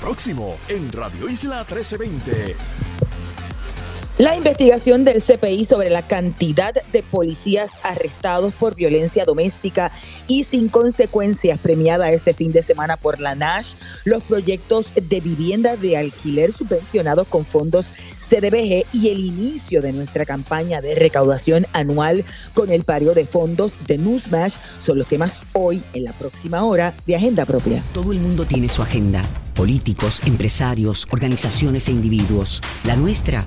Próximo en Radio Isla 1320. La investigación del CPI sobre la cantidad de policías arrestados por violencia doméstica y sin consecuencias premiada este fin de semana por la NASH, los proyectos de vivienda de alquiler subvencionados con fondos CDBG y el inicio de nuestra campaña de recaudación anual con el pario de fondos de Newsmash son los temas hoy en la próxima hora de Agenda Propia. Todo el mundo tiene su agenda, políticos, empresarios, organizaciones e individuos. La nuestra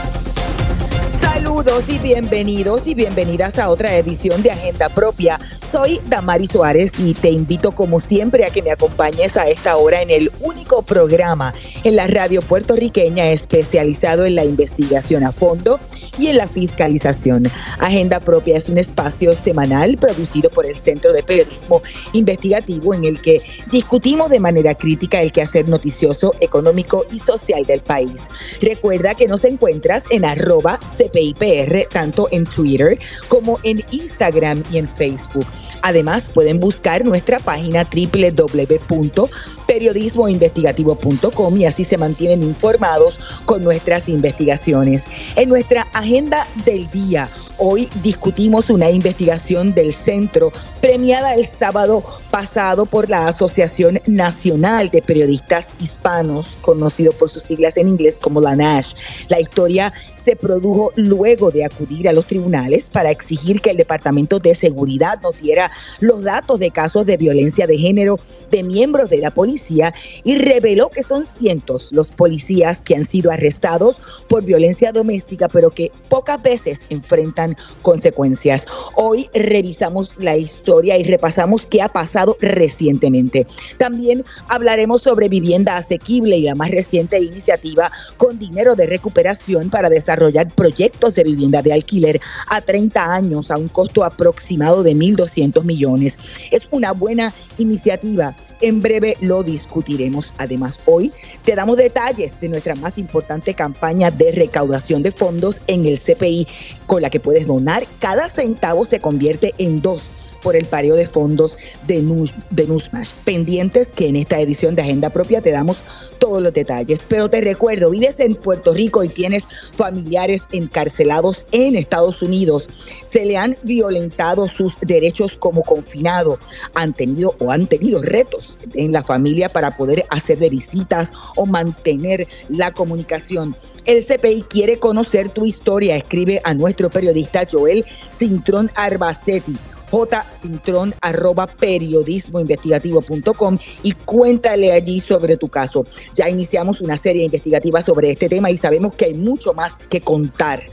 Saludos y bienvenidos y bienvenidas a otra edición de Agenda Propia. Soy Damari Suárez y te invito como siempre a que me acompañes a esta hora en el único programa en la radio puertorriqueña especializado en la investigación a fondo y en la fiscalización. Agenda Propia es un espacio semanal producido por el Centro de Periodismo Investigativo en el que discutimos de manera crítica el quehacer noticioso, económico y social del país. Recuerda que nos encuentras en arroba CPIPR tanto en Twitter como en Instagram y en Facebook. Además, pueden buscar nuestra página www.periodismoinvestigativo.com y así se mantienen informados con nuestras investigaciones. En nuestra agenda del día Hoy discutimos una investigación del centro premiada el sábado pasado por la Asociación Nacional de Periodistas Hispanos, conocido por sus siglas en inglés como la NASH. La historia se produjo luego de acudir a los tribunales para exigir que el Departamento de Seguridad nos diera los datos de casos de violencia de género de miembros de la policía y reveló que son cientos los policías que han sido arrestados por violencia doméstica, pero que pocas veces enfrentan consecuencias. Hoy revisamos la historia y repasamos qué ha pasado recientemente. También hablaremos sobre vivienda asequible y la más reciente iniciativa con dinero de recuperación para desarrollar proyectos de vivienda de alquiler a 30 años a un costo aproximado de 1.200 millones. Es una buena iniciativa en breve lo discutiremos. Además, hoy te damos detalles de nuestra más importante campaña de recaudación de fondos en el CPI, con la que puedes donar. Cada centavo se convierte en dos por el pario de fondos de, Nus, de Nusmash. Pendientes que en esta edición de Agenda Propia te damos todos los detalles. Pero te recuerdo, vives en Puerto Rico y tienes familiares encarcelados en Estados Unidos. Se le han violentado sus derechos como confinado. Han tenido o han tenido retos en la familia para poder hacerle visitas o mantener la comunicación. El CPI quiere conocer tu historia. Escribe a nuestro periodista Joel Cintrón Arbacetti jcintrón arroba periodismoinvestigativo.com y cuéntale allí sobre tu caso. Ya iniciamos una serie investigativa sobre este tema y sabemos que hay mucho más que contar.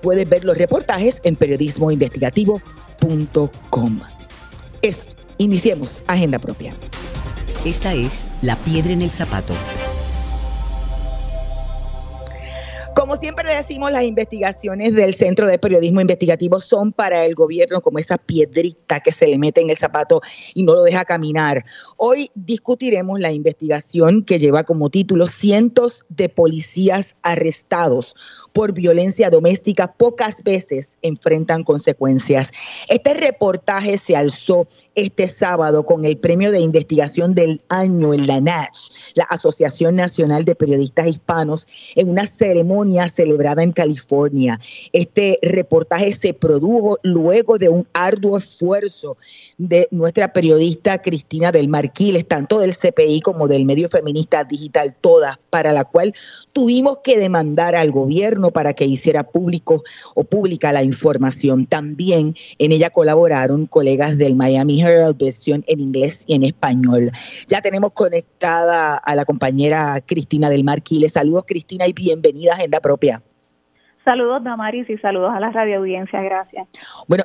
Puedes ver los reportajes en periodismoinvestigativo.com. Es, iniciemos Agenda Propia. Esta es La Piedra en el Zapato Como siempre le decimos, las investigaciones del Centro de Periodismo Investigativo son para el gobierno como esa piedrita que se le mete en el zapato y no lo deja caminar. Hoy discutiremos la investigación que lleva como título Cientos de policías arrestados por violencia doméstica pocas veces enfrentan consecuencias. Este reportaje se alzó este sábado con el premio de investigación del año en la NACH, la Asociación Nacional de Periodistas Hispanos, en una ceremonia celebrada en California. Este reportaje se produjo luego de un arduo esfuerzo de nuestra periodista Cristina del Marquiles, tanto del CPI como del medio feminista digital, todas, para la cual tuvimos que demandar al gobierno para que hiciera público o pública la información. También en ella colaboraron colegas del Miami Herald, versión en inglés y en español. Ya tenemos conectada a la compañera Cristina del Marquiles. Saludos Cristina y bienvenida a Agenda Propia. Saludos Damaris y saludos a la radio audiencia, gracias. Bueno,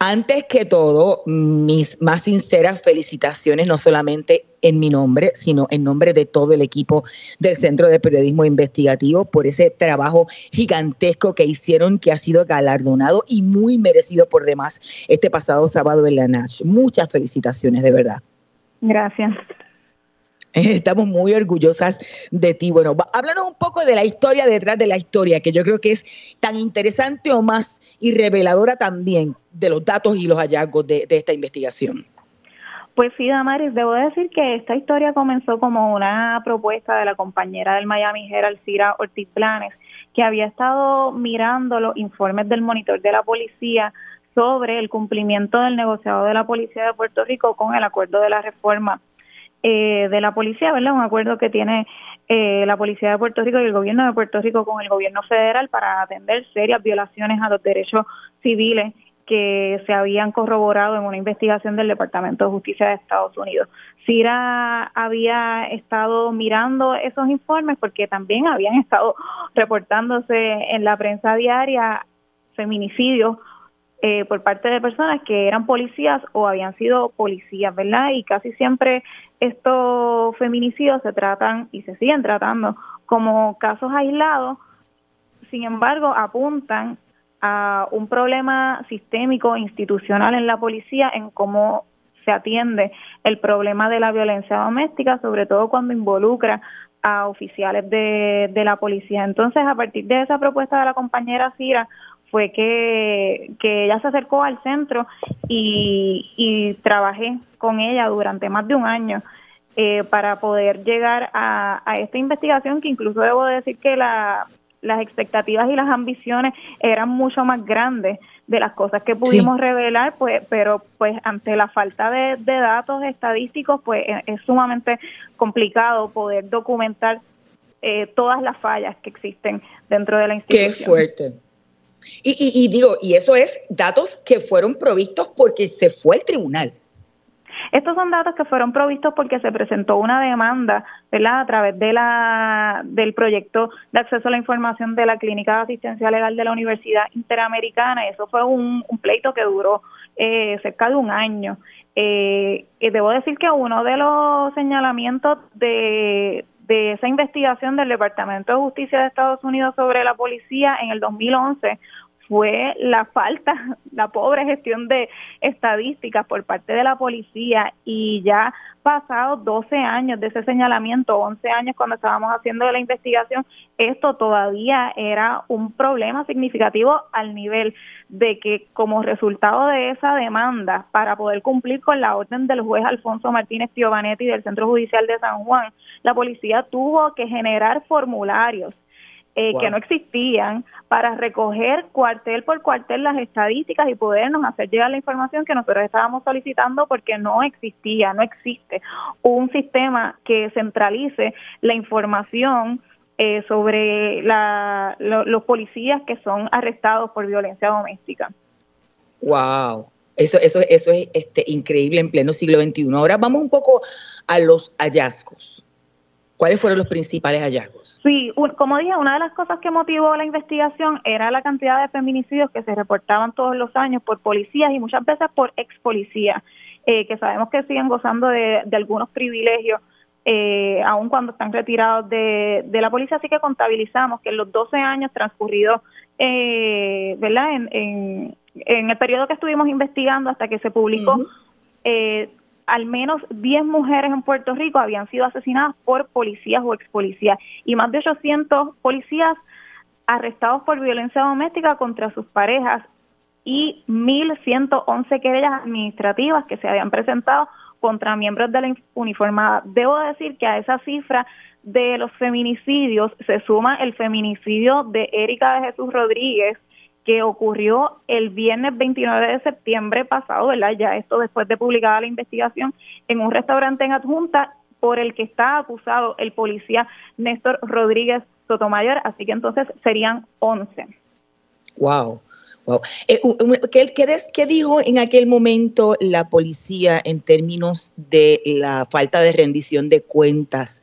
antes que todo, mis más sinceras felicitaciones, no solamente en mi nombre, sino en nombre de todo el equipo del Centro de Periodismo Investigativo por ese trabajo gigantesco que hicieron, que ha sido galardonado y muy merecido por demás este pasado sábado en la NACH. Muchas felicitaciones, de verdad. Gracias. Estamos muy orgullosas de ti. Bueno, háblanos un poco de la historia detrás de la historia, que yo creo que es tan interesante o más y reveladora también de los datos y los hallazgos de, esta investigación. Pues sí, Damaris, debo decir que esta historia comenzó como una propuesta de la compañera del Miami Herald, Cira Ortiz Planes, que había estado mirando los informes del monitor de la policía sobre el cumplimiento del negociado de la Policía de Puerto Rico con el acuerdo de la reforma eh, de la policía, ¿verdad? Un acuerdo que tiene eh, la Policía de Puerto Rico y el Gobierno de Puerto Rico con el Gobierno federal para atender serias violaciones a los derechos civiles que se habían corroborado en una investigación del Departamento de Justicia de Estados Unidos. CIRA había estado mirando esos informes porque también habían estado reportándose en la prensa diaria feminicidios eh, por parte de personas que eran policías o habían sido policías, ¿verdad? Y casi siempre estos feminicidios se tratan y se siguen tratando como casos aislados, sin embargo, apuntan a un problema sistémico institucional en la policía en cómo se atiende el problema de la violencia doméstica, sobre todo cuando involucra a oficiales de, de la policía. Entonces, a partir de esa propuesta de la compañera Cira, fue que, que ella se acercó al centro y, y trabajé con ella durante más de un año eh, para poder llegar a, a esta investigación que incluso debo decir que la, las expectativas y las ambiciones eran mucho más grandes de las cosas que pudimos revelar, pues, pero pues ante la falta de, de datos estadísticos, pues es, sumamente complicado poder documentar eh, todas las fallas que existen dentro de la institución. Qué fuerte. Y, digo, y eso es datos que fueron provistos porque se fue el tribunal. Estos son datos que fueron provistos porque se presentó una demanda, ¿verdad? A través de la del proyecto de acceso a la información de la Clínica de Asistencia Legal de la Universidad Interamericana. Y eso fue un, pleito que duró eh, cerca de un año. Eh, y debo decir que uno de los señalamientos de, de esa investigación del Departamento de Justicia de Estados Unidos sobre la policía en el 2011 fue la falta, la pobre gestión de estadísticas por parte de la policía y ya pasados 12 años de ese señalamiento, 11 años cuando estábamos haciendo la investigación, esto todavía era un problema significativo al nivel de que como resultado de esa demanda, para poder cumplir con la orden del juez Alfonso Martínez Piovanetti del Centro Judicial de San Juan, la policía tuvo que generar formularios eh, que no existían para recoger cuartel por cuartel las estadísticas y podernos hacer llegar la información que nosotros estábamos solicitando porque no existía, no existe un sistema que centralice la información eh, sobre la, los policías que son arrestados por violencia doméstica. Wow. Eso, eso, eso es este, increíble en pleno siglo XXI. Ahora vamos un poco a los hallazgos. ¿Cuáles fueron los principales hallazgos? Sí, como dije, una de las cosas que motivó la investigación era la cantidad de feminicidios que se reportaban todos los años por policías y muchas veces por ex policías, eh, que sabemos que siguen gozando de, algunos privilegios, eh, aun cuando están retirados de, la policía. Así que contabilizamos que en los 12 años transcurridos, eh, ¿verdad? En, el periodo que estuvimos investigando hasta que se publicó, eh, al menos 10 mujeres en Puerto Rico habían sido asesinadas por policías o ex policías y más de 800 policías arrestados por violencia doméstica contra sus parejas y 1.111 querellas administrativas que se habían presentado contra miembros de la uniformada. Debo decir que a esa cifra de los feminicidios se suma el feminicidio de Erika de Jesús Rodríguez, que ocurrió el viernes 29 de septiembre pasado, ¿verdad? Ya esto después de publicada la investigación en un restaurante en Adjunta por el que está acusado el policía Néstor Rodríguez Sotomayor, así que entonces serían 11. Wow. Wow. Eh, ¿qué, dijo en aquel momento la policía en términos de la falta de rendición de cuentas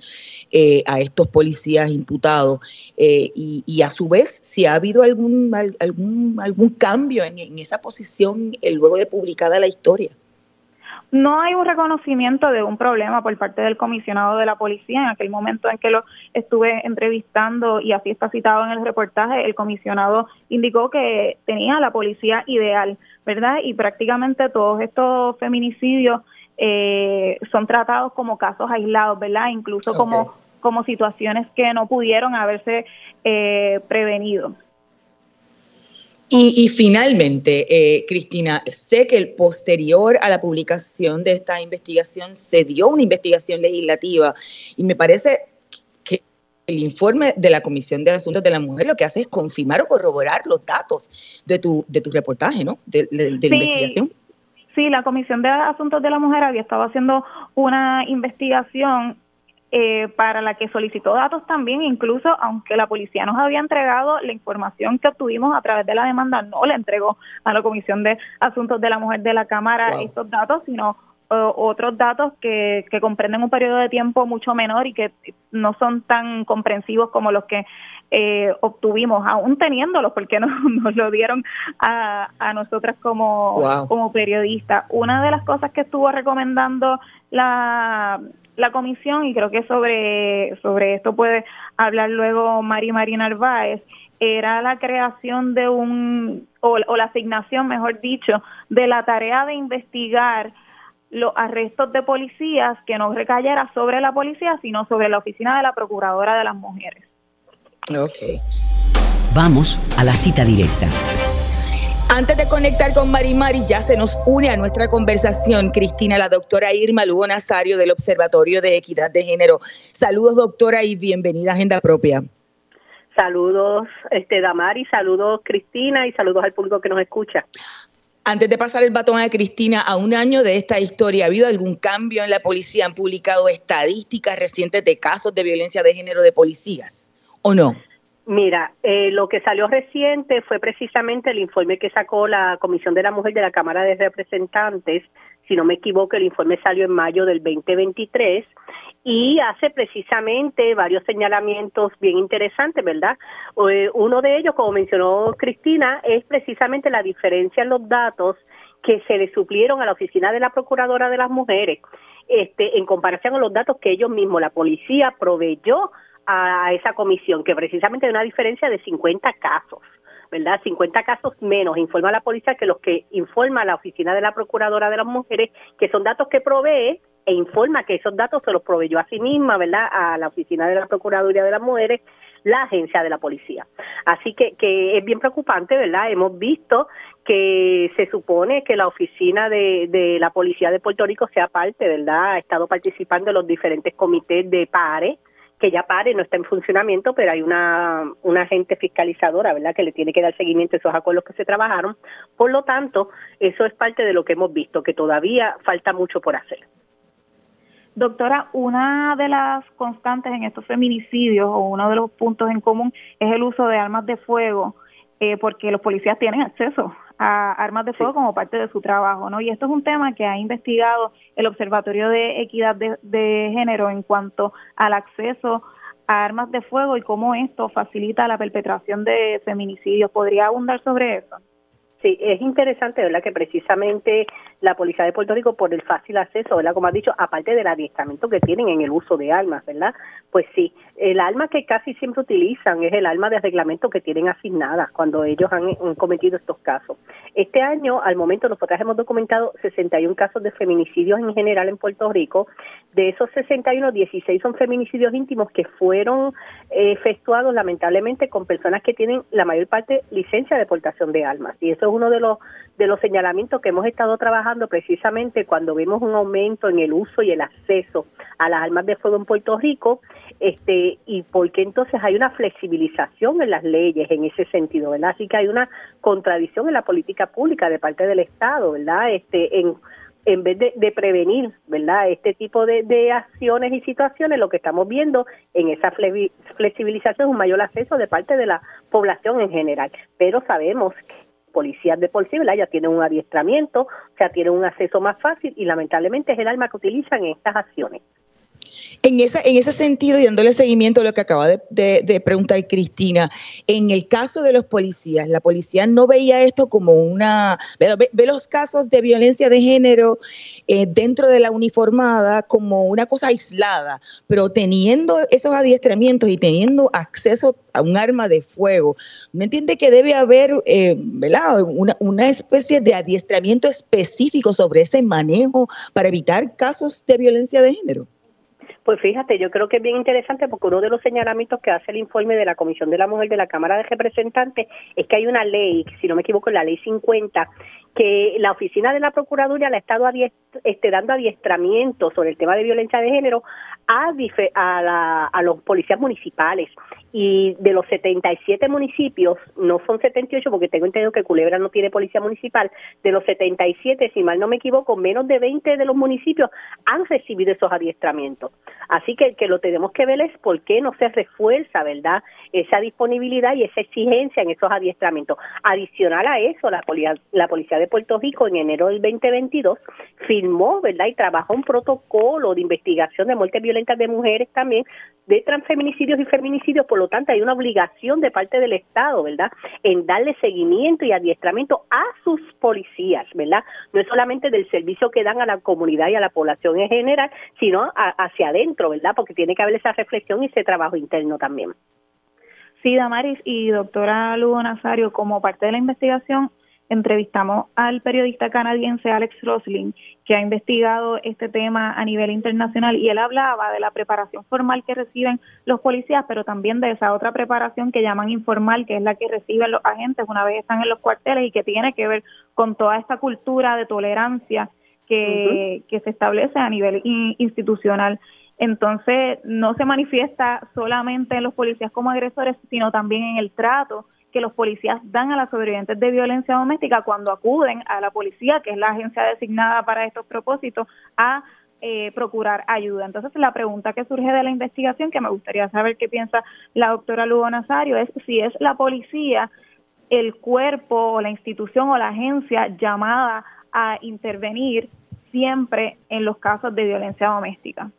eh, a estos policías imputados? Eh, y, a su vez, si ha habido algún, algún, algún cambio en, en esa posición luego de publicada la historia. No hay un reconocimiento de un problema por parte del comisionado de la policía. En aquel momento en que lo estuve entrevistando y así está citado en el reportaje, el comisionado indicó que tenía la policía ideal, ¿verdad? Y prácticamente todos estos feminicidios eh, son tratados como casos aislados, ¿verdad? Incluso como, como situaciones que no pudieron haberse eh, prevenido. Y, finalmente, eh, Cristina, sé que el posterior a la publicación de esta investigación se dio una investigación legislativa y me parece que el informe de la Comisión de Asuntos de la Mujer lo que hace es confirmar o corroborar los datos de tu, de tu reportaje, ¿no? De, la investigación. Sí, la Comisión de Asuntos de la Mujer había estado haciendo una investigación eh, para la que solicitó datos también, incluso aunque la policía nos había entregado la información que obtuvimos a través de la demanda, no le entregó a la Comisión de Asuntos de la Mujer de la Cámara estos datos, sino otros datos que, que comprenden un periodo de tiempo mucho menor y que no son tan comprensivos como los que eh, obtuvimos, aún teniéndolos, porque nos, nos lo dieron a, a nosotras como, como periodistas. Una de las cosas que estuvo recomendando la, la comisión, y creo que sobre, sobre esto puede hablar luego Mari Marina Narváez, era la creación de un, o, o la asignación, mejor dicho, de la tarea de investigar los arrestos de policías que no recayera sobre la policía, sino sobre la oficina de la Procuradora de las Mujeres. Ok. Vamos a la cita directa. Antes de conectar con Mari Mari, ya se nos une a nuestra conversación Cristina, la doctora Irma Lugo Nazario del Observatorio de Equidad de Género. Saludos, doctora, y bienvenida a Agenda Propia. Saludos, este Damari, saludos Cristina y saludos al público que nos escucha. Antes de pasar el batón a Cristina, a un año de esta historia, ¿ha habido algún cambio en la policía? ¿Han publicado estadísticas recientes de casos de violencia de género de policías o no? Mira, eh, lo que salió reciente fue precisamente el informe que sacó la Comisión de la Mujer de la Cámara de Representantes. Si no me equivoco, el informe salió en mayo del 2023 y hace precisamente varios señalamientos bien interesantes, ¿verdad? Eh, uno de ellos, como mencionó Cristina, es precisamente la diferencia en los datos que se le suplieron a la oficina de la Procuradora de las Mujeres, este, en comparación a los datos que ellos mismos, la policía, proveyó a esa comisión, que precisamente hay una diferencia de 50 casos. ¿verdad? 50 casos menos informa la policía que los que informa la oficina de la Procuradora de las Mujeres, que son datos que provee e informa que esos datos se los proveyó a sí misma, ¿verdad? A la oficina de la Procuraduría de las Mujeres, la agencia de la policía. Así que, que es bien preocupante, ¿verdad? Hemos visto que se supone que la oficina de, de la policía de Puerto Rico sea parte, ¿verdad? Ha estado participando en los diferentes comités de pares que ya pare, no está en funcionamiento, pero hay una, una agente fiscalizadora, ¿verdad?, que le tiene que dar seguimiento a esos acuerdos que se trabajaron. Por lo tanto, eso es parte de lo que hemos visto, que todavía falta mucho por hacer. Doctora, una de las constantes en estos feminicidios o uno de los puntos en común es el uso de armas de fuego, eh, porque los policías tienen acceso a armas de fuego como parte de su trabajo, ¿no? Y esto es un tema que ha investigado el Observatorio de Equidad de, de Género en cuanto al acceso a armas de fuego y cómo esto facilita la perpetración de feminicidios. ¿Podría abundar sobre eso? Sí, es interesante, ¿verdad? Que precisamente la Policía de Puerto Rico, por el fácil acceso, ¿verdad? Como has dicho, aparte del adiestramiento que tienen en el uso de armas, ¿verdad? Pues sí, el arma que casi siempre utilizan es el arma de reglamento que tienen asignada cuando ellos han, cometido estos casos. Este año, al momento, nosotros hemos documentado 61 casos de feminicidios en general en Puerto Rico. De esos 61, 16 son feminicidios íntimos que fueron eh, efectuados lamentablemente con personas que tienen la mayor parte licencia de portación de armas. Y eso es uno de los de los señalamientos que hemos estado trabajando precisamente cuando vemos un aumento en el uso y el acceso a las armas de fuego en Puerto Rico, este y porque entonces hay una flexibilización en las leyes en ese sentido, ¿verdad? Así que hay una contradicción en la política pública de parte del Estado, ¿verdad? Este en en vez de, prevenir, ¿verdad? Este tipo de, de, acciones y situaciones, lo que estamos viendo en esa flexibilización es un mayor acceso de parte de la población en general. Pero sabemos policías de por sí, Ya tienen un adiestramiento, sea, tienen un acceso más fácil y lamentablemente es el arma que utilizan en estas acciones. En, esa, en ese sentido, y dándole seguimiento a lo que acaba de, preguntar Cristina, en el caso de los policías, la policía no veía esto como una, ve, los casos de violencia de género eh, dentro de la uniformada como una cosa aislada, pero teniendo esos adiestramientos y teniendo acceso a un arma de fuego, ¿no entiende que debe haber eh, Una, una especie de adiestramiento específico sobre ese manejo para evitar casos de violencia de género? Pues fíjate, yo creo que es bien interesante porque uno de los señalamientos que hace el informe de la Comisión de la Mujer de la Cámara de Representantes es que hay una ley, si no me equivoco, la ley 50, que la oficina de la Procuraduría le ha estado este, dando adiestramiento sobre el tema de violencia de género a, a, a los policías municipales y de los 77 municipios, no son 78 porque tengo entendido que Culebra no tiene policía municipal, de los 77, si mal no me equivoco, menos de 20 de los municipios han recibido esos adiestramientos. Así que que lo tenemos que ver es por qué no se refuerza, ¿verdad? Esa disponibilidad y esa exigencia en esos adiestramientos. Adicional a eso, la, la Policía de Puerto Rico en enero del 2022 firmó, ¿verdad? Y trabajó un protocolo de investigación de muertes violentas de mujeres también, de transfeminicidios y feminicidios, por lo tanto hay una obligación de parte del Estado, ¿verdad?, en darle seguimiento y adiestramiento a sus policías, ¿verdad? No es solamente del servicio que dan a la comunidad y a la población en general, sino hacia adentro, ¿verdad? Porque tiene que haber esa reflexión y ese trabajo interno también. Sí, Damaris y doctora Lugo Nazario, como parte de la investigación, entrevistamos al periodista canadiense Alex Roslin, que ha investigado este tema a nivel internacional y él hablaba de la preparación formal que reciben los policías, pero también de esa otra preparación que llaman informal, que es la que reciben los agentes una vez están en los cuarteles y que tiene que ver con toda esta cultura de tolerancia que, que se establece a nivel institucional. Entonces, no se manifiesta solamente en los policías como agresores, sino también en el trato que los policías dan a las sobrevivientes de violencia doméstica cuando acuden a la policía, que es la agencia designada para estos propósitos, a eh, procurar ayuda. Entonces, la pregunta que surge de la investigación, que me gustaría saber qué piensa la doctora Lugo Nazario, es si es la policía el cuerpo o la institución o la agencia llamada a intervenir siempre en los casos de violencia doméstica.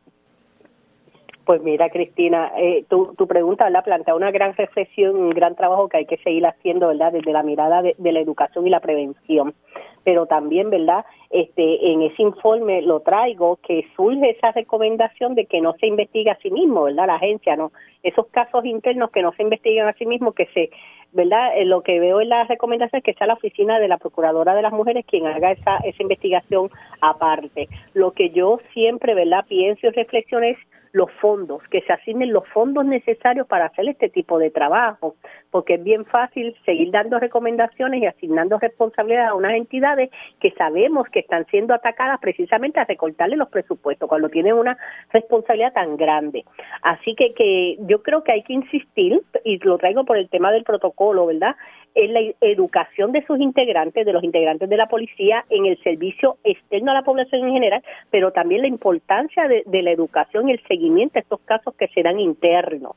Pues mira, Cristina, eh, tu, tu pregunta la plantea una gran reflexión, un gran trabajo que hay que seguir haciendo, ¿verdad? Desde la mirada de, la educación y la prevención. Pero también, ¿verdad? Este, en ese informe lo traigo que surge esa recomendación de que no se investigue a sí mismo, ¿verdad? La agencia, ¿no? Esos casos internos que no se investiguen a sí mismo, que se, ¿verdad? Eh, lo que veo en la recomendación es que sea la oficina de la Procuradora de las Mujeres quien haga esa, esa investigación aparte. Lo que yo siempre, ¿verdad? Pienso y reflexiono es los fondos, que se asignen los fondos necesarios para hacer este tipo de trabajo, porque es bien fácil seguir dando recomendaciones y asignando responsabilidades a unas entidades que sabemos que están siendo atacadas precisamente a recortarle los presupuestos cuando tienen una responsabilidad tan grande. Así que, que yo creo que hay que insistir, y lo traigo por el tema del protocolo, ¿verdad? En la educación de sus integrantes, de los integrantes de la policía, en el servicio externo a la población en general, pero también la importancia de, la educación y el seguimiento de estos casos que serán internos.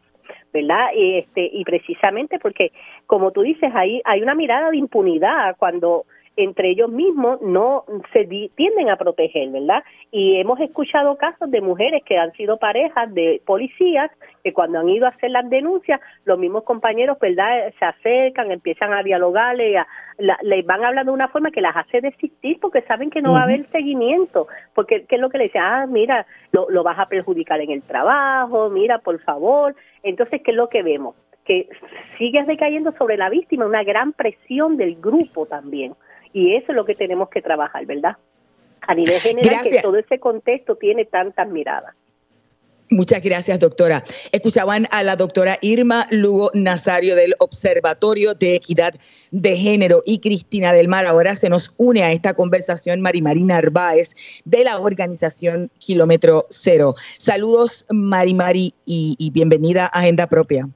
¿verdad? Y, este, y precisamente porque, como tú dices, ahí hay una mirada de impunidad cuando entre ellos mismos no se tienden a proteger, ¿verdad? Y hemos escuchado casos de mujeres que han sido parejas de policías que cuando han ido a hacer las denuncias, los mismos compañeros, ¿verdad? Se acercan, empiezan a dialogarle, a, les van hablando de una forma que las hace desistir porque saben que no va a haber seguimiento, porque ¿qué es lo que le dicen? Ah, mira, lo, lo vas a perjudicar en el trabajo, mira, por favor. Entonces, ¿qué es lo que vemos? Que sigue decayendo sobre la víctima una gran presión del grupo también. Y eso es lo que tenemos que trabajar, ¿verdad? A nivel general, que todo ese contexto tiene tantas miradas. Muchas gracias, doctora. Escuchaban a la doctora Irma Lugo Nazario del Observatorio de Equidad de Género y Cristina del Mar. Ahora se nos une a esta conversación Marimari Narváez de la organización Kilómetro Cero. Saludos, Marimari, y, y bienvenida a Agenda Propia.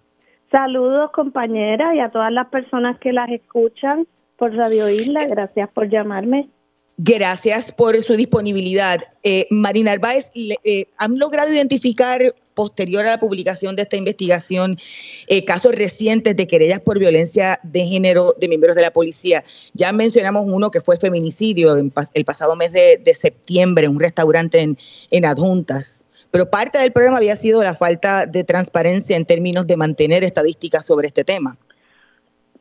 Saludos, compañera, y a todas las personas que las escuchan por Radio Isla. Gracias por llamarme. Gracias por su disponibilidad. Eh, Marina Arbaez, eh, ¿han logrado identificar, posterior a la publicación de esta investigación, eh, casos recientes de querellas por violencia de género de miembros de la policía? Ya mencionamos uno que fue feminicidio el pasado mes de, septiembre en un restaurante en, en Adjuntas. pero parte del problema había sido la falta de transparencia en términos de mantener estadísticas sobre este tema.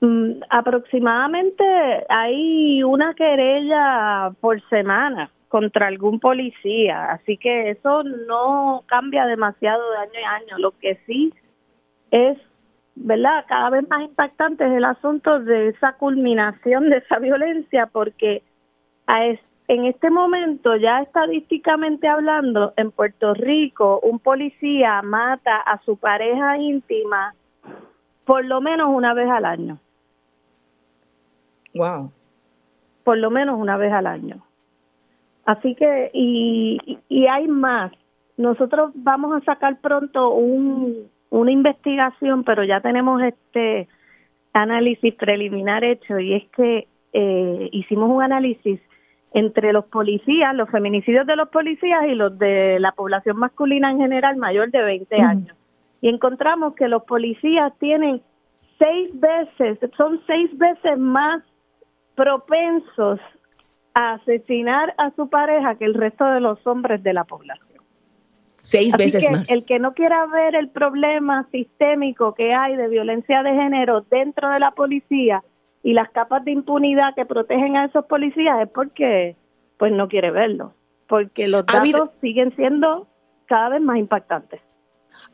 Mm, aproximadamente hay una querella por semana contra algún policía, así que eso no cambia demasiado de año a año. Lo que sí es, ¿verdad? Cada vez más impactante es el asunto de esa culminación de esa violencia, porque en este momento, ya estadísticamente hablando, en Puerto Rico, un policía mata a su pareja íntima por lo menos una vez al año. Wow. Por lo menos una vez al año. Así que, y, y hay más. Nosotros vamos a sacar pronto un, una investigación, pero ya tenemos este análisis preliminar hecho y es que eh, hicimos un análisis entre los policías, los feminicidios de los policías y los de la población masculina en general mayor de 20 años. Y encontramos que los policías tienen seis veces, son seis veces más propensos a asesinar a su pareja que el resto de los hombres de la población. Seis veces que más. El que no quiera ver el problema sistémico que hay de violencia de género dentro de la policía y las capas de impunidad que protegen a esos policías es porque pues no quiere verlo, porque los datos siguen siendo cada vez más impactantes.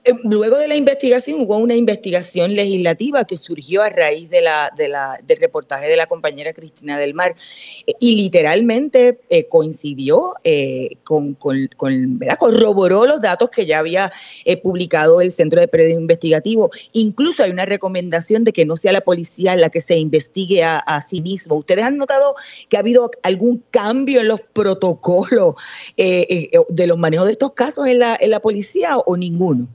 Eh, luego de la investigación hubo una investigación legislativa que surgió a raíz de la, de la, del reportaje de la compañera Cristina del Mar eh, y literalmente eh, coincidió con, con, corroboró los datos que ya había publicado el Centro de Periodismo Investigativo. Incluso hay una recomendación de que no sea la policía la que se investigue a, a sí mismo. ¿Ustedes han notado que ha habido algún cambio en los protocolos de los manejos de estos casos en la, en la policía o ninguno?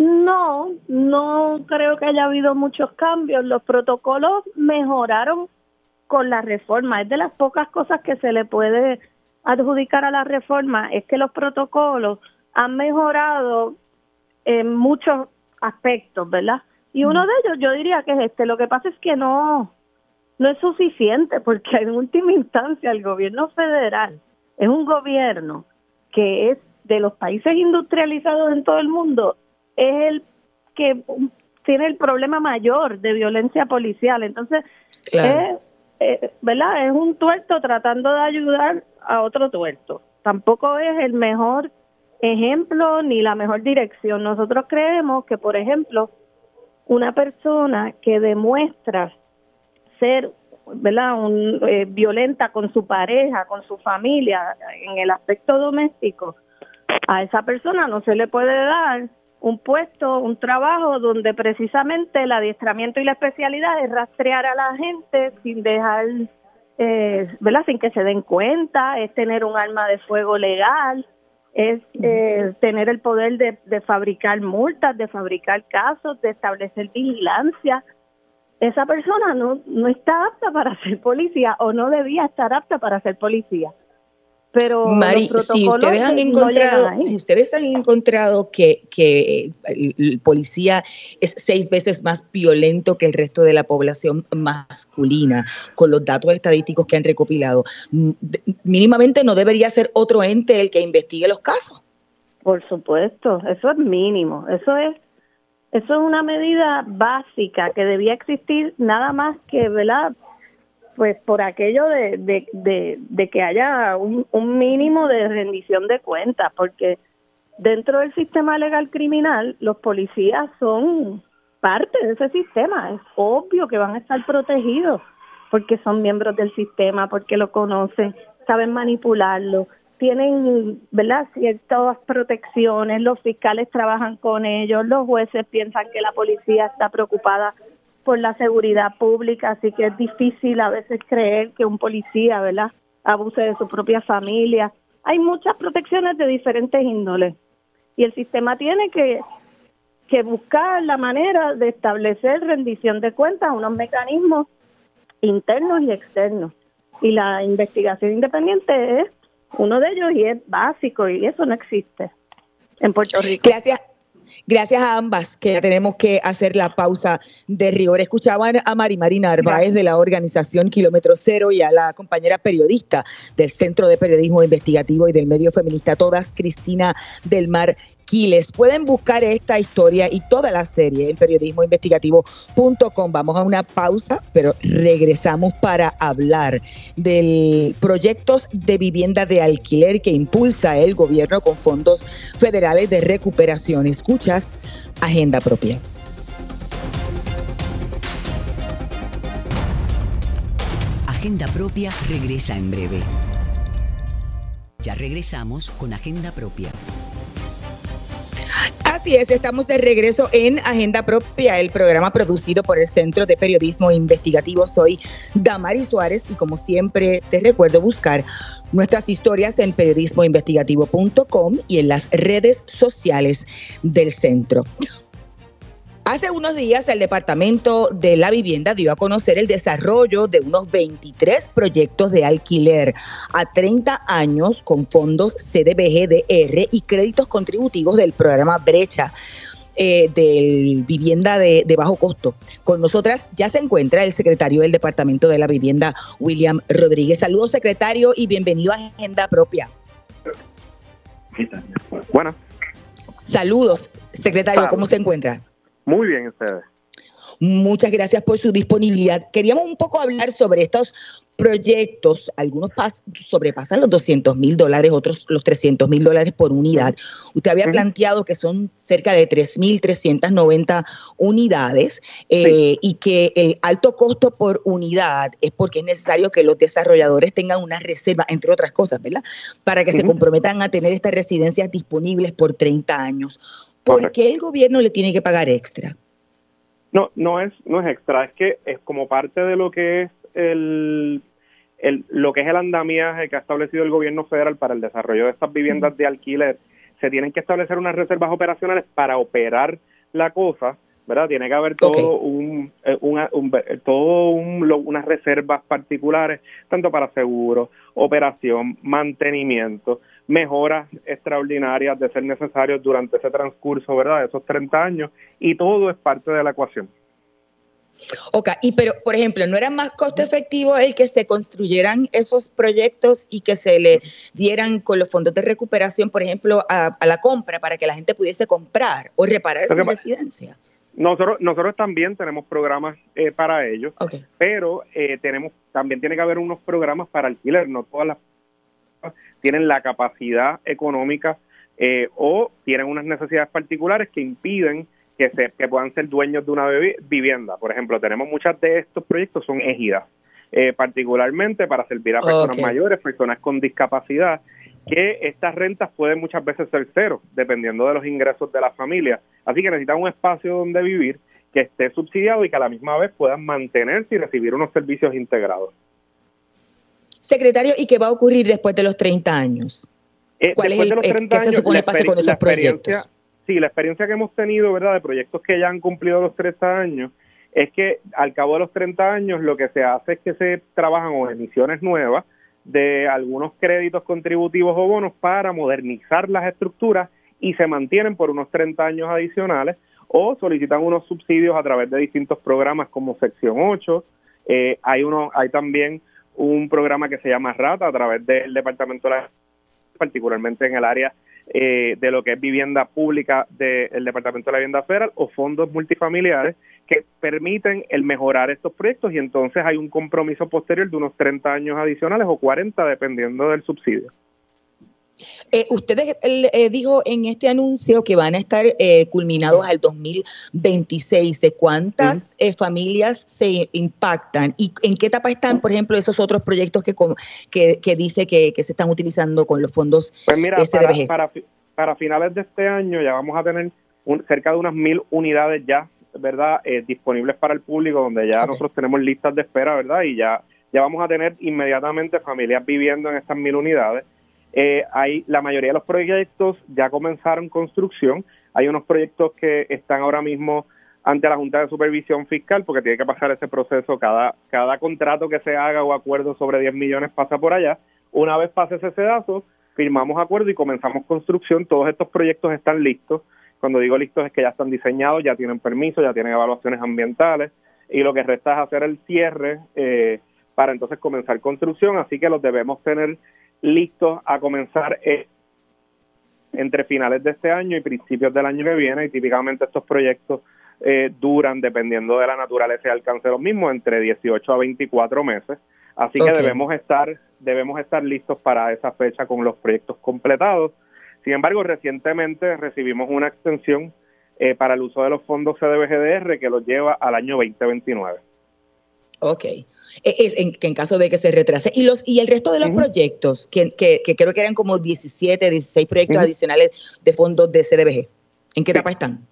No, no creo que haya habido muchos cambios. Los protocolos mejoraron con la reforma. Es de las pocas cosas que se le puede adjudicar a la reforma, es que los protocolos han mejorado en muchos aspectos, ¿verdad? Y uno de ellos yo diría que es este. Lo que pasa es que no, no es suficiente porque en última instancia el gobierno federal es un gobierno que es de los países industrializados en todo el mundo es el que tiene el problema mayor de violencia policial. Entonces, es, eh, ¿verdad? Es un tuerto tratando de ayudar a otro tuerto. Tampoco es el mejor ejemplo ni la mejor dirección. Nosotros creemos que, por ejemplo, una persona que demuestra ser ¿verdad? Un, eh, violenta con su pareja, con su familia, en el aspecto doméstico, a esa persona no se le puede dar un puesto, un trabajo donde precisamente el adiestramiento y la especialidad es rastrear a la gente sin dejar, eh, ¿verdad? Sin que se den cuenta, es tener un arma de fuego legal, es eh, tener el poder de, de fabricar multas, de fabricar casos, de establecer vigilancia. Esa persona no, no está apta para ser policía o no debía estar apta para ser policía. Pero Mari, si ustedes han encontrado, si ustedes han encontrado que, que el, policía es seis veces más violento que el resto de la población masculina, con los datos estadísticos que han recopilado, mínimamente no debería ser otro ente el que investigue los casos. Por supuesto, eso es mínimo, eso es eso es una medida básica que debía existir nada más que, ¿verdad? Pues por aquello de, de, que haya un, un, mínimo de rendición de cuentas, porque dentro del sistema legal criminal los policías son parte de ese sistema, es obvio que van a estar protegidos porque son miembros del sistema, porque lo conocen, saben manipularlo, tienen, ¿verdad?, ciertas protecciones, los fiscales trabajan con ellos, los jueces piensan que la policía está preocupada por la seguridad pública, así que es difícil a veces creer que un policía, ¿verdad?, abuse de su propia familia. Hay muchas protecciones de diferentes índoles y el sistema tiene que, que buscar la manera de establecer rendición de cuentas, unos mecanismos internos y externos. Y la investigación independiente es uno de ellos y es básico y eso no existe en Puerto Rico. Gracias. Gracias a ambas, que ya tenemos que hacer la pausa de rigor. Escuchaban a Mari Marina Narváez de la organización Kilómetro Cero y a la compañera periodista del Centro de Periodismo Investigativo y del Medio Feminista Todas, Cristina del Mar Pueden buscar esta historia y toda la serie en periodismoinvestigativo.com. Vamos a una pausa, pero regresamos para hablar del proyectos de vivienda de alquiler que impulsa el gobierno con fondos federales de recuperación. Escuchas Agenda Propia. Agenda Propia regresa en breve. Ya regresamos con Agenda Propia. Así es, estamos de regreso en Agenda Propia, el programa producido por el Centro de Periodismo Investigativo. Soy Damari Suárez y como siempre te recuerdo buscar nuestras historias en periodismoinvestigativo.com y en las redes sociales del centro. Hace unos días el Departamento de la Vivienda dio a conocer el desarrollo de unos 23 proyectos de alquiler a 30 años con fondos CDBGDR y créditos contributivos del programa Brecha. Eh, de vivienda de, de, bajo costo. Con nosotras ya se encuentra el secretario del Departamento de la Vivienda, William Rodríguez. Saludos, secretario, y bienvenido a Agenda Propia. Bueno. Saludos, secretario, ¿cómo se encuentra? Muy bien, ustedes. Muchas gracias por su disponibilidad. Queríamos un poco hablar sobre estos proyectos, algunos sobrepasan los 200 mil dólares, otros los 300 mil dólares por unidad. Usted había planteado que son cerca de 3.390 unidades eh, y que el alto costo por unidad es porque es necesario que los desarrolladores tengan una reserva, entre otras cosas, ¿verdad? Para que se comprometan a tener estas residencias disponibles por 30 años. ¿Por qué el gobierno le tiene que pagar extra? No, no es, no es extra, es que es como parte de lo que es el, el, lo que es el andamiaje que ha establecido el gobierno federal para el desarrollo de estas viviendas de alquiler, se tienen que establecer unas reservas operacionales para operar la cosa, ¿verdad? Tiene que haber todo un, eh, un, todo un, unas reservas particulares, tanto para seguro, operación, mantenimiento, mejoras extraordinarias de ser necesarios durante ese transcurso, ¿verdad? De esos 30 años, y todo es parte de la ecuación. Ok, y pero, por ejemplo, ¿no era más costo efectivo el que se construyeran esos proyectos y que se le dieran con los fondos de recuperación, por ejemplo, a, la compra para que la gente pudiese comprar o reparar su residencia? Nosotros, nosotros también tenemos programas eh, para ellos, pero eh, tenemos también tiene que haber unos programas para alquiler, no todas las tienen la capacidad económica eh, o tienen unas necesidades particulares que impiden que, se, que puedan ser dueños de una vivienda. Por ejemplo, tenemos muchas de estos proyectos son ejidas, eh, particularmente para servir a personas mayores, personas con discapacidad, que estas rentas pueden muchas veces ser cero, dependiendo de los ingresos de la familia. Así que necesitan un espacio donde vivir que esté subsidiado y que a la misma vez puedan mantenerse y recibir unos servicios integrados. Secretario, ¿y qué va a ocurrir después de los 30 años? Eh, ¿Cuál es el, eh, ¿Qué se supone pase con esos proyectos? Sí, la experiencia que hemos tenido, ¿verdad?, de proyectos que ya han cumplido los 30 años, es que al cabo de los 30 años lo que se hace es que se trabajan o emisiones nuevas de algunos créditos contributivos o bonos para modernizar las estructuras y se mantienen por unos 30 años adicionales o solicitan unos subsidios a través de distintos programas como Sección 8. Eh, hay, uno, hay también un programa que se llama RATA a través del Departamento de la particularmente en el área eh, de lo que es vivienda pública del Departamento de la Vivienda Federal o fondos multifamiliares que permiten el mejorar estos proyectos y entonces hay un compromiso posterior de unos 30 años adicionales o 40 dependiendo del subsidio. Eh, ustedes eh, dijo en este anuncio que van a estar eh, culminados al 2026. ¿De cuántas eh, familias se impactan y en qué etapa están, por ejemplo, esos otros proyectos que, que, dice que, se están utilizando con los fondos pues mira, Para, para, finales de este año ya vamos a tener cerca de unas mil unidades ya, ¿verdad? disponibles para el público, donde ya nosotros tenemos listas de espera, ¿verdad? Y ya, ya vamos a tener inmediatamente familias viviendo en estas mil unidades. Eh, hay la mayoría de los proyectos ya comenzaron construcción. Hay unos proyectos que están ahora mismo ante la Junta de Supervisión Fiscal porque tiene que pasar ese proceso. Cada, cada contrato que se haga o acuerdo sobre 10 millones pasa por allá. Una vez pase ese sedazo, firmamos acuerdo y comenzamos construcción. Todos estos proyectos están listos. Cuando digo listos es que ya están diseñados, ya tienen permiso, ya tienen evaluaciones ambientales y lo que resta es hacer el cierre eh, para entonces comenzar construcción, así que los debemos tener listos a comenzar eh, entre finales de este año y principios del año que viene y típicamente estos proyectos eh, duran, dependiendo de la naturaleza y alcance de los mismos, entre 18 a 24 meses. Así que debemos estar, debemos estar listos para esa fecha con los proyectos completados. Sin embargo, recientemente recibimos una extensión eh, para el uso de los fondos CDBGDR que los lleva al año 2029. Ok, e, es en, en, caso de que se retrase. ¿Y los y el resto de los proyectos, que, que, creo que eran como 17, 16 proyectos adicionales de fondos de CDBG, ¿en qué etapa están?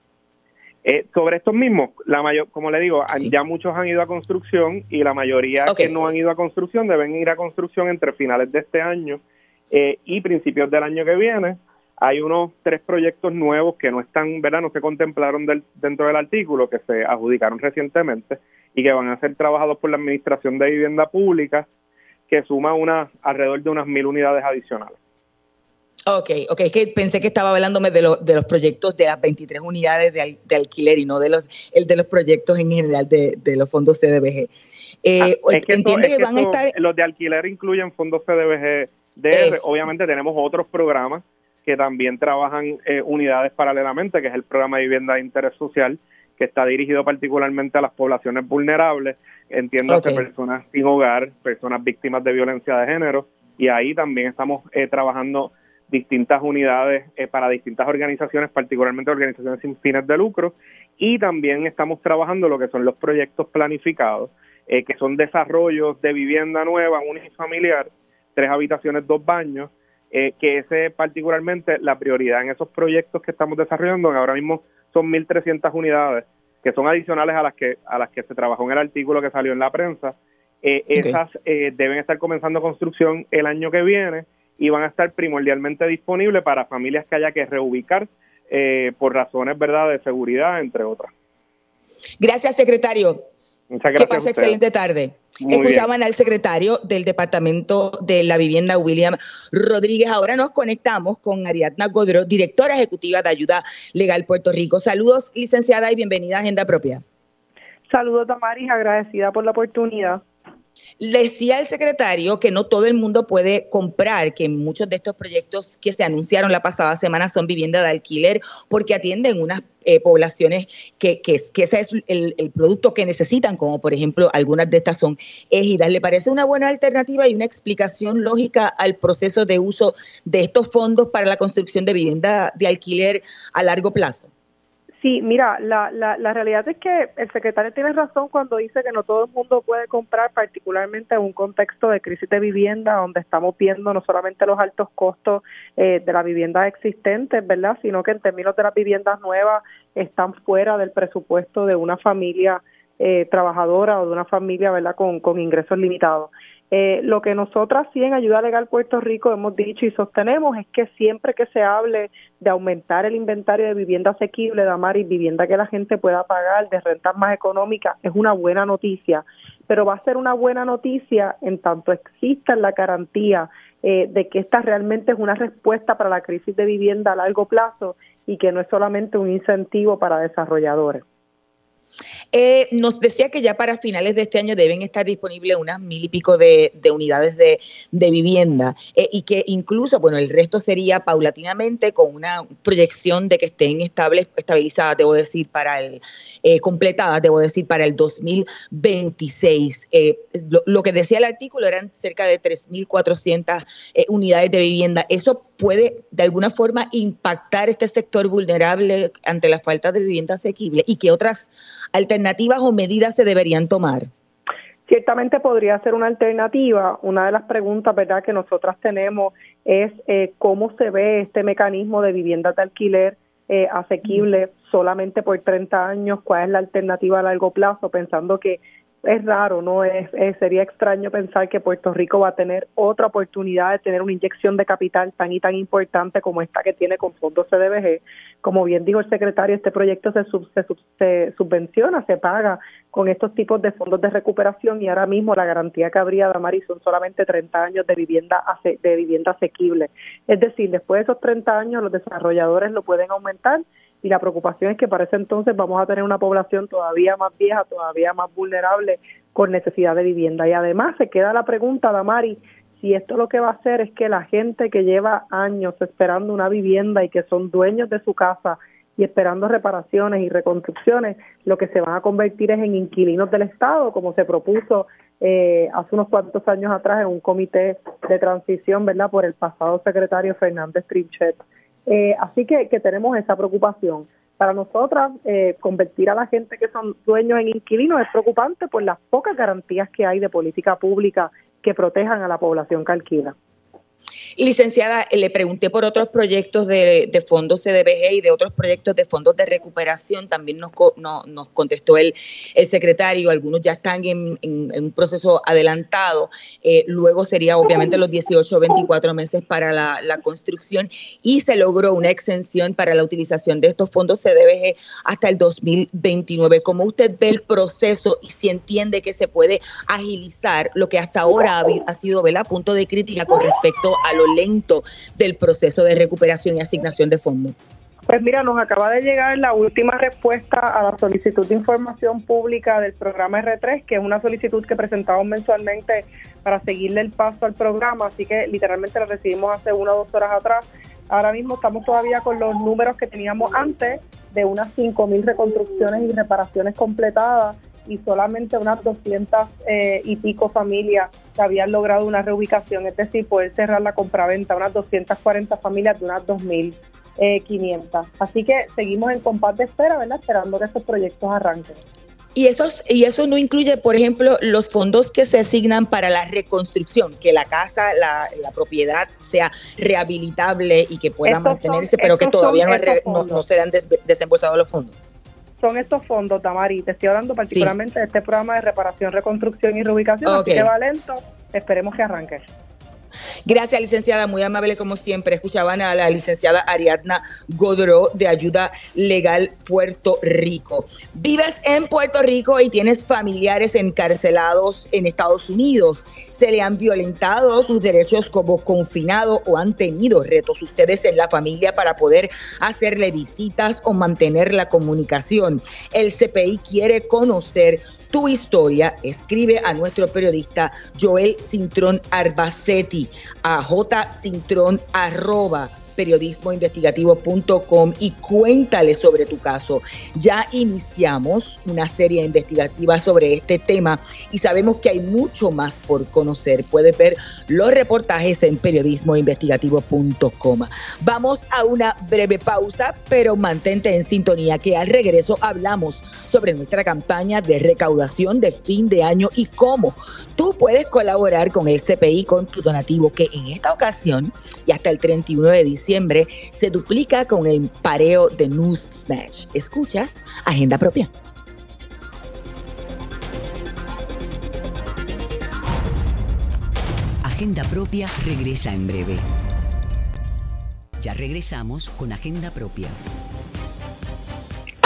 Eh, sobre estos mismos, la mayor, como le digo, ya muchos han ido a construcción y la mayoría que no han ido a construcción deben ir a construcción entre finales de este año eh, y principios del año que viene. Hay unos tres proyectos nuevos que no están, ¿verdad? No se contemplaron dentro del artículo, que se adjudicaron recientemente y que van a ser trabajados por la Administración de Vivienda Pública, que suma una, alrededor de unas mil unidades adicionales. Ok, ok, es que pensé que estaba hablándome de, de los proyectos de las 23 unidades de, alquiler y no de los, el de los proyectos en general de, los fondos CDBG. Eh, ah, ¿Entiende que, van a estar...? Los de alquiler incluyen fondos CDBG. De, obviamente tenemos otros programas que también trabajan eh, unidades paralelamente, que es el programa de vivienda de interés social, que está dirigido particularmente a las poblaciones vulnerables, entiendo que personas sin hogar, personas víctimas de violencia de género, y ahí también estamos eh, trabajando distintas unidades eh, para distintas organizaciones, particularmente organizaciones sin fines de lucro, y también estamos trabajando lo que son los proyectos planificados, que son desarrollos de vivienda nueva, unifamiliar, tres habitaciones, dos baños, eh, que ese particularmente la prioridad en esos proyectos que estamos desarrollando, ahora mismo son 1.300 unidades, que son adicionales a las que, a las que se trabajó en el artículo que salió en la prensa. Eh, esas eh, deben estar comenzando construcción el año que viene y van a estar primordialmente disponibles para familias que haya que reubicar por razones verdad de seguridad, entre otras. Gracias, secretario. Muchas gracias. Que pase excelente tarde. Escuchaban al secretario del Departamento de la Vivienda, William Rodríguez. Ahora nos conectamos con Ariadna Godro, directora ejecutiva de Ayuda Legal Puerto Rico. Saludos, licenciada, y bienvenida a Agenda Propia. Saludos, Damaris, agradecida por la oportunidad. Decía el secretario que no todo el mundo puede comprar, que muchos de estos proyectos que se anunciaron la pasada semana son viviendas de alquiler porque atienden unas eh, poblaciones que, que, ese es el, producto que necesitan, como por ejemplo algunas de estas son ejidas. ¿Le parece una buena alternativa y una explicación lógica al proceso de uso de estos fondos para la construcción de vivienda de alquiler a largo plazo? Sí, mira, la, la, la realidad es que el secretario tiene razón cuando dice que no todo el mundo puede comprar, particularmente en un contexto de crisis de vivienda, donde estamos viendo no solamente los altos costos eh, de las viviendas existentes, ¿verdad?, sino que en términos de las viviendas nuevas están fuera del presupuesto de una familia eh, trabajadora o de una familia, ¿verdad?, con, con ingresos limitados. Eh, lo que nosotras sí en Ayuda Legal Puerto Rico hemos dicho y sostenemos es que siempre que se hable de aumentar el inventario de vivienda asequible, y vivienda que la gente pueda pagar, de rentas más económicas, es una buena noticia, pero va a ser una buena noticia en tanto exista la garantía eh, de que esta realmente es una respuesta para la crisis de vivienda a largo plazo y que no es solamente un incentivo para desarrolladores. Eh, nos decía que ya para finales de este año deben estar disponibles unas mil y pico de, unidades de, vivienda eh, y que incluso, bueno, el resto sería paulatinamente con una proyección de que estén estables, estabilizadas, debo decir, para el, eh, completadas, debo decir, para el 2026. Lo, lo, que decía el artículo eran cerca de 3.400 unidades de vivienda. ¿Eso puede de alguna forma impactar este sector vulnerable ante la falta de vivienda asequible y qué otras alternativas o medidas se deberían tomar? Ciertamente podría ser una alternativa. Una de las preguntas ¿verdad? que nosotras tenemos es eh, cómo se ve este mecanismo de vivienda de alquiler eh, asequible solamente por 30 años, cuál es la alternativa a largo plazo, pensando que es raro, ¿no? Es, sería extraño pensar que Puerto Rico va a tener otra oportunidad de tener una inyección de capital tan y tan importante como esta que tiene con fondos CDBG. Como bien dijo el secretario, este proyecto se, se, subvenciona, se paga con estos tipos de fondos de recuperación y ahora mismo la garantía que habría Damari son solamente 30 años de vivienda de vivienda asequible. Es decir, después de esos 30 años los desarrolladores lo pueden aumentar y la preocupación es que para ese entonces vamos a tener una población todavía más vieja, todavía más vulnerable con necesidad de vivienda. Y además se queda la pregunta, Damari, si esto lo que va a hacer es que la gente que lleva años esperando una vivienda y que son dueños de su casa y esperando reparaciones y reconstrucciones, lo que se van a convertir es en inquilinos del Estado, como se propuso eh, hace unos cuantos años atrás en un comité de transición, ¿verdad?, por el pasado secretario Fernández Trinchet. Eh, así que, tenemos esa preocupación. Para nosotras, eh, convertir a la gente que son dueños en inquilinos es preocupante por las pocas garantías que hay de política pública que protejan a la población que alquila. Licenciada, le pregunté por otros proyectos de, fondos CDBG y de otros proyectos de fondos de recuperación. También nos, nos contestó el, el secretario, algunos ya están en, un proceso adelantado. Eh, luego sería obviamente los 18 o 24 meses para la, la, construcción y se logró una exención para la utilización de estos fondos CDBG hasta el 2029. ¿Cómo usted ve el proceso y si entiende que se puede agilizar lo que hasta ahora ha, ha sido ¿verdad? punto de crítica con respecto a lo lento del proceso de recuperación y asignación de fondos? Pues mira, nos acaba de llegar la última respuesta a la solicitud de información pública del programa R3, que es una solicitud que presentamos mensualmente para seguirle el paso al programa, así que literalmente la recibimos hace una o dos horas atrás. Ahora mismo estamos todavía con los números que teníamos antes de unas 5.000 reconstrucciones y reparaciones completadas y solamente unas 200 eh, y pico familias que habían logrado una reubicación, es decir, poder cerrar la compraventa, unas 240 familias de unas 2.500. Eh, Así que seguimos en compás de espera, ¿verdad? Esperando que esos proyectos arranquen. Y, esos, y eso no incluye, por ejemplo, los fondos que se asignan para la reconstrucción, que la casa, la, propiedad sea rehabilitable y que pueda mantenerse, pero que todavía no, no, serán desembolsados los fondos son estos fondos, Tamari. Te estoy hablando particularmente de este programa de reparación, reconstrucción y reubicación. Así que va lento. Esperemos que arranque. Gracias, licenciada, muy amable como siempre. Escuchaban a la licenciada Ariadna Godró de Ayuda Legal Puerto Rico. Vives en Puerto Rico y tienes familiares encarcelados en Estados Unidos. Se le han violentado sus derechos como confinado o han tenido retos ustedes en la familia para poder hacerle visitas o mantener la comunicación. El CPI quiere conocer tu historia, escribe a nuestro periodista Joel Cintrón Arbacetti a jcintrón arroba periodismoinvestigativo.com y cuéntale sobre tu caso. Ya iniciamos una serie investigativa sobre este tema y sabemos que hay mucho más por conocer. Puedes ver los reportajes en periodismoinvestigativo.com. Vamos a una breve pausa, pero mantente en sintonía que al regreso hablamos sobre nuestra campaña de recaudación de fin de año y cómo tú puedes colaborar con el CPI con tu donativo que en esta ocasión y hasta el 31 de diciembre se duplica con el pareo de News Smash. Escuchas Agenda Propia. Agenda Propia regresa en breve. Ya regresamos con Agenda Propia.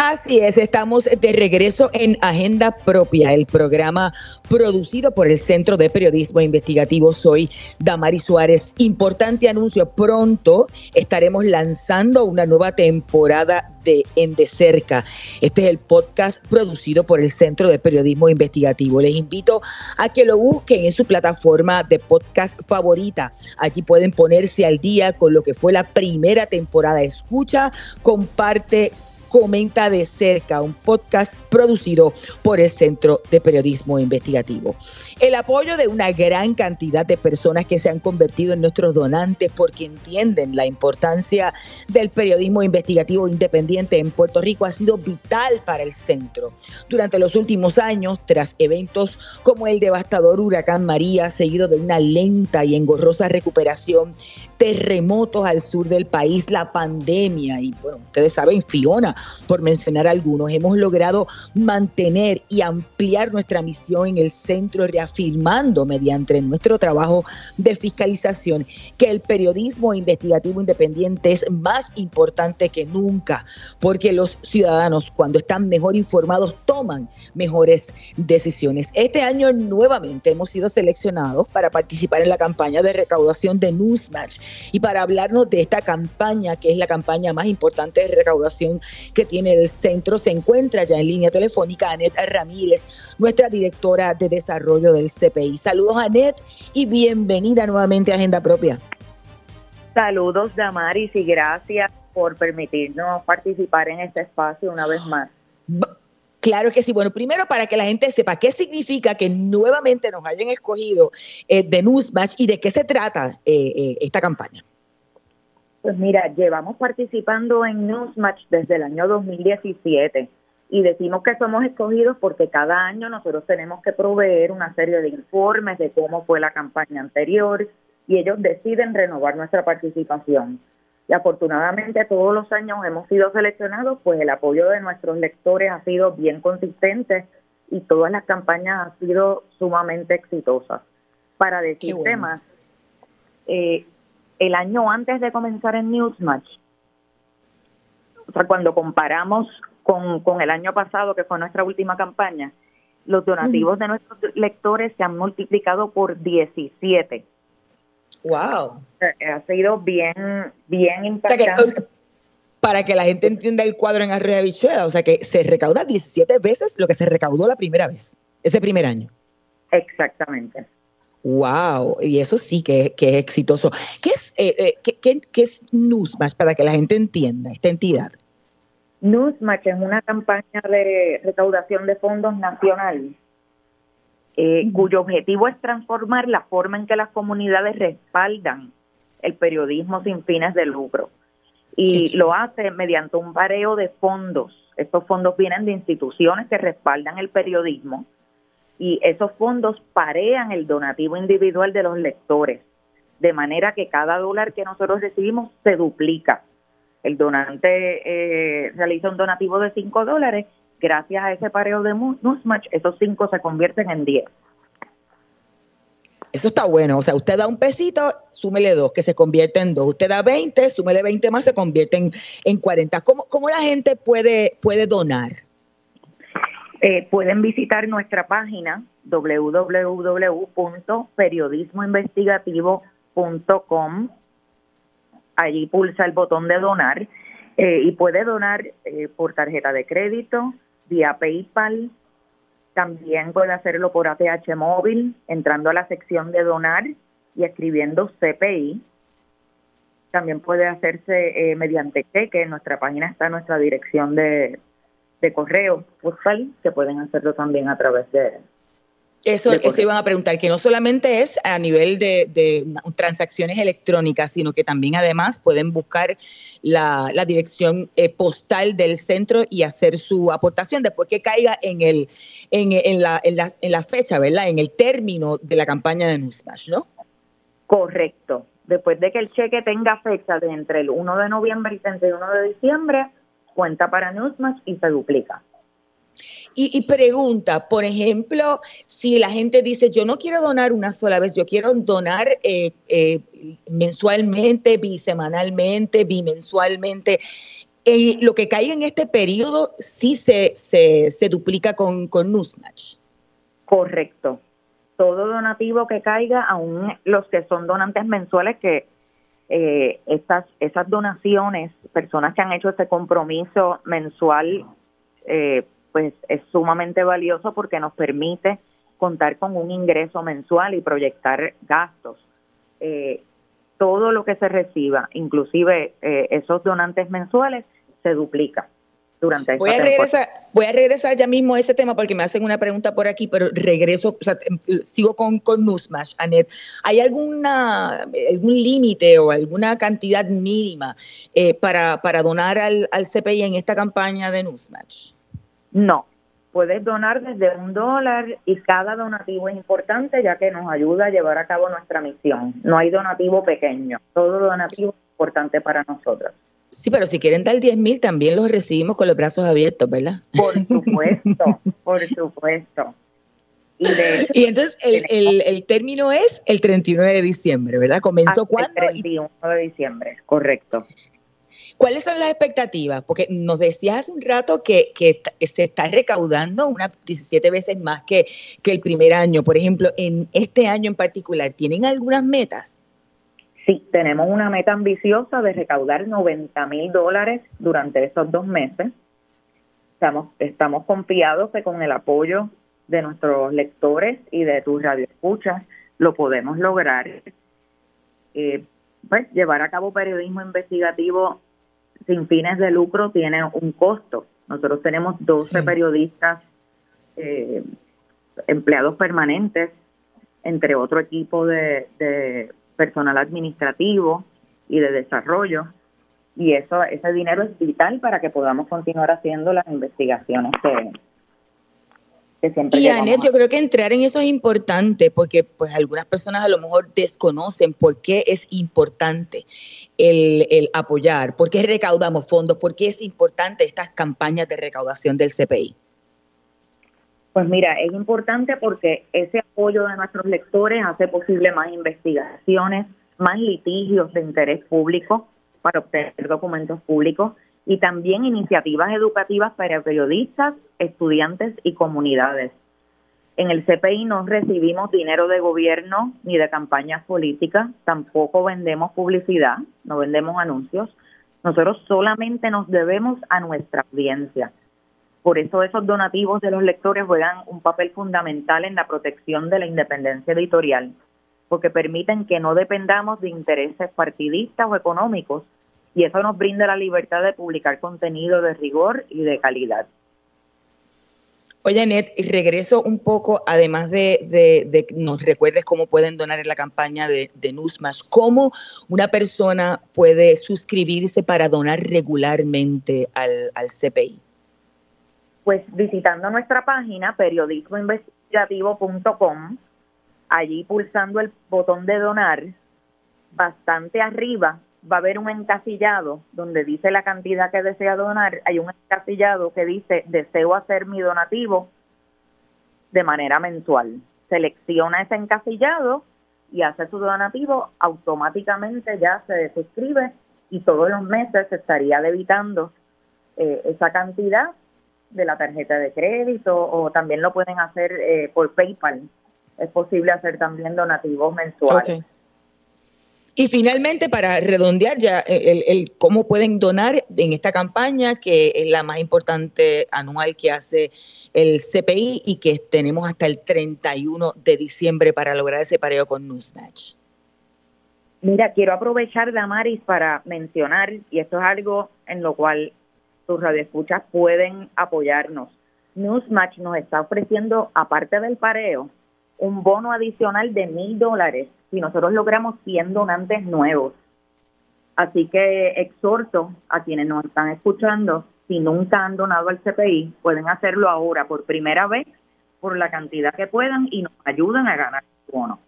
Así es, estamos de regreso en Agenda Propia, el programa producido por el Centro de Periodismo Investigativo. Soy Damari Suárez. Importante anuncio, pronto estaremos lanzando una nueva temporada de En de Cerca. Este es el podcast producido por el Centro de Periodismo Investigativo. Les invito a que lo busquen en su plataforma de podcast favorita. Allí pueden ponerse al día con lo que fue la primera temporada. Escucha, comparte, Comenta de cerca, un podcast producido por el Centro de Periodismo Investigativo. El apoyo de una gran cantidad de personas que se han convertido en nuestros donantes porque entienden la importancia del periodismo investigativo independiente en Puerto Rico ha sido vital para el centro. Durante los últimos años, tras eventos como el devastador huracán María, seguido de una lenta y engorrosa recuperación, terremotos al sur del país, la pandemia y, bueno, ustedes saben, Fiona por mencionar algunos. Hemos logrado mantener y ampliar nuestra misión en el centro, reafirmando mediante nuestro trabajo de fiscalización que el periodismo investigativo independiente es más importante que nunca, porque los ciudadanos cuando están mejor informados toman mejores decisiones. Este año nuevamente hemos sido seleccionados para participar en la campaña de recaudación de Newsmatch y para hablarnos de esta campaña, que es la campaña más importante de recaudación que tiene el centro, se encuentra ya en línea telefónica Anet Ramírez, nuestra directora de desarrollo del CPI. Saludos Anet y bienvenida nuevamente a Agenda Propia. Saludos Damaris y gracias por permitirnos participar en este espacio una vez más. Claro que sí. Bueno, primero para que la gente sepa qué significa que nuevamente nos hayan escogido eh, de Newsmatch y de qué se trata eh, eh, esta campaña. Pues mira, llevamos participando en Newsmatch desde el año 2017 y decimos que somos escogidos porque cada año nosotros tenemos que proveer una serie de informes de cómo fue la campaña anterior y ellos deciden renovar nuestra participación y afortunadamente todos los años hemos sido seleccionados, pues el apoyo de nuestros lectores ha sido bien consistente y todas las campañas han sido sumamente exitosas. Para decirte más, eh, el año antes de comenzar en Newsmatch, o sea, cuando comparamos con, con el año pasado, que fue nuestra última campaña, los donativos de nuestros lectores se han multiplicado por 17. Wow. Ha sido bien, bien impactante. para que la gente entienda el cuadro en Arroyo Bichuela, o sea que se recauda 17 veces lo que se recaudó la primera vez, ese primer año. Exactamente. Wow, y eso sí que, es exitoso. ¿Qué es, eh, eh qué, qué, es Newsmatch para que la gente entienda esta entidad? Newsmatch es una campaña de recaudación de fondos nacional eh, cuyo objetivo es transformar la forma en que las comunidades respaldan el periodismo sin fines de lucro. Y lo hace mediante un bareo de fondos. Estos fondos vienen de instituciones que respaldan el periodismo y esos fondos parean el donativo individual de los lectores, de manera que cada dólar que nosotros recibimos se duplica. El donante eh, realiza un donativo de 5 dólares gracias a ese pareo de Newsmatch, esos cinco se convierten en 10. Eso está bueno. O sea, usted da un pesito, súmele dos, que se convierte en dos. Usted da 20, súmele 20 más, se convierte en, en 40. ¿Cómo, ¿Cómo, la gente puede, puede donar? Eh, pueden visitar nuestra página www.periodismoinvestigativo.com. Allí pulsa el botón de donar eh, y puede donar eh, por tarjeta de crédito, vía PayPal. También puede hacerlo por ATH móvil, entrando a la sección de donar y escribiendo CPI. También puede hacerse mediante cheque. En nuestra página está nuestra dirección de, de correo postal, que pueden hacerlo también a través de, eso, eso iban a preguntar, que no solamente es a nivel de, transacciones electrónicas, sino que también además pueden buscar la, dirección eh, postal del centro y hacer su aportación después que caiga en, el, en, la, en, la, en la fecha, ¿verdad? En el término de la campaña de Newsmash, ¿no? Correcto. Después de que el cheque tenga fecha de entre el 1 de noviembre y el 31 de diciembre, cuenta para Newsmash y se duplica. Y, pregunta, por ejemplo, si la gente dice, yo no quiero donar una sola vez, yo quiero donar eh, eh, mensualmente, bisemanalmente, bimensualmente, eh, lo que caiga en este periodo sí se, se, duplica con, con Newsmatch. Correcto. Todo donativo que caiga, aún los que son donantes mensuales, que estas, esas donaciones, personas que han hecho este compromiso mensual, eh, pues es sumamente valioso porque nos permite contar con un ingreso mensual y proyectar gastos. Eh, todo lo que se reciba, inclusive eh, esos donantes mensuales, se duplica. Durante voy a regresar voy a regresar ya mismo a ese tema porque me hacen una pregunta por aquí pero regreso o sea, em, sigo con con Newsmash Anet hay alguna algún límite o alguna cantidad mínima eh, para para donar al, al CPI en esta campaña de Newsmatch no, puedes donar desde un dólar y cada donativo es importante ya que nos ayuda a llevar a cabo nuestra misión. No hay donativo pequeño, todo donativo es importante para nosotros. Sí, pero si quieren dar 10 mil, también los recibimos con los brazos abiertos, ¿verdad? Por supuesto, por supuesto. Y, entonces el, el, término es el 39 de diciembre, ¿verdad? ¿Comenzó cuándo? El 31 de diciembre, correcto. ¿Cuáles son las expectativas? Porque nos decías hace un rato que, que, se está recaudando unas 17 veces más que, que el primer año. Por ejemplo, en este año en particular, ¿tienen algunas metas? Sí, tenemos una meta ambiciosa de recaudar 90 mil dólares durante esos dos meses. Estamos, estamos confiados que con el apoyo de nuestros lectores y de tus radioescuchas lo podemos lograr. Eh, pues llevar a cabo periodismo investigativo sin fines de lucro tiene un costo. Nosotros tenemos 12 periodistas eh, empleados permanentes, entre otro equipo de personal administrativo y de desarrollo. Y eso, ese dinero es vital para que podamos continuar haciendo las investigaciones que, y Anet, yo creo que entrar en eso es importante porque pues algunas personas a lo mejor desconocen por qué es importante el, el apoyar, por qué recaudamos fondos, por qué es importante estas campañas de recaudación del CPI. Pues mira, es importante porque ese apoyo de nuestros lectores hace posible más investigaciones, más litigios de interés público para obtener documentos públicos y también iniciativas educativas para periodistas, estudiantes y comunidades. En el CPI no recibimos dinero de gobierno ni de campañas políticas, tampoco vendemos publicidad, no vendemos anuncios. Nosotros solamente nos debemos a nuestra audiencia. Por eso esos donativos de los lectores juegan un papel fundamental en la protección de la independencia editorial, porque permiten que no dependamos de intereses partidistas o económicos y eso nos brinda la libertad de publicar contenido de rigor y de calidad. Oye, Anet, regreso un poco, además de, de, que nos recuerdes cómo pueden donar en la campaña de, de ¿cómo una persona puede suscribirse para donar regularmente al, al CPI? Pues visitando nuestra página periodismoinvestigativo.com, allí pulsando el botón de donar, bastante arriba va a haber un encasillado donde dice la cantidad que desea donar, hay un encasillado que dice deseo hacer mi donativo de manera mensual. Selecciona ese encasillado y hace su donativo, automáticamente ya se suscribe y todos los meses se estaría debitando eh, esa cantidad de la tarjeta de crédito o también lo pueden hacer eh, por PayPal. Es posible hacer también donativos mensuales. Y finalmente, para redondear ya el, el, cómo pueden donar en esta campaña, que es la más importante anual que hace el CPI y que tenemos hasta el 31 de diciembre para lograr ese pareo con Newsmatch. Mira, quiero aprovechar, Damaris, para mencionar, y esto es algo en lo cual tus radioescuchas pueden apoyarnos. Newsmatch nos está ofreciendo, aparte del pareo, un bono adicional de mil dólares si nosotros logramos 100 donantes nuevos. Así que exhorto a quienes nos están escuchando, si nunca han donado al CPI, pueden hacerlo ahora por primera vez por la cantidad que puedan y nos ayudan a ganar el bono.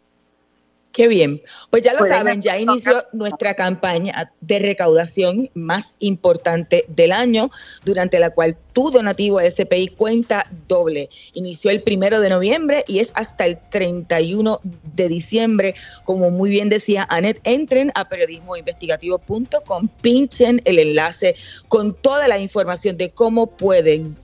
Qué bien. Pues ya lo saben, ya inició nuestra campaña de recaudación más importante del año, durante la cual tu donativo al SPI cuenta doble. Inició el primero de noviembre y es hasta el 31 de diciembre. Como muy bien decía Anet, entren a periodismoinvestigativo.com, pinchen el enlace con toda la información de cómo pueden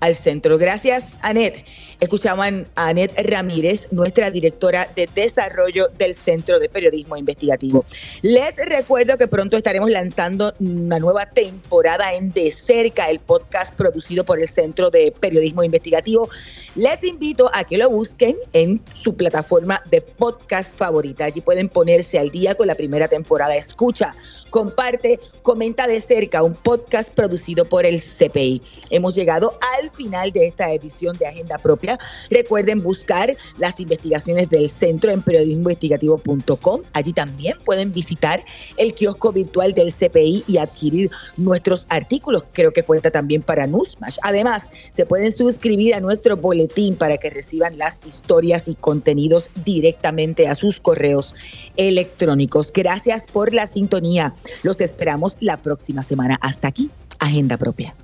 al centro. Gracias, Anet. Escuchaban a Anet Ramírez, nuestra directora de desarrollo del Centro de Periodismo Investigativo. Les recuerdo que pronto estaremos lanzando una nueva temporada en De Cerca, el podcast producido por el Centro de Periodismo Investigativo. Les invito a que lo busquen en su plataforma de podcast favorita. Allí pueden ponerse al día con la primera temporada. Escucha, comparte, comenta de cerca un podcast producido por el CPI. Hemos llegado al final de esta edición de Agenda Propia. Recuerden buscar las investigaciones del centro en periodismoinvestigativo.com. Allí también pueden visitar el kiosco virtual del CPI y adquirir nuestros artículos. Creo que cuenta también para Newsmash. Además, se pueden suscribir a nuestro boletín para que reciban las historias y contenidos directamente a sus correos electrónicos. Gracias por la sintonía. Los esperamos la próxima semana. Hasta aquí, Agenda Propia.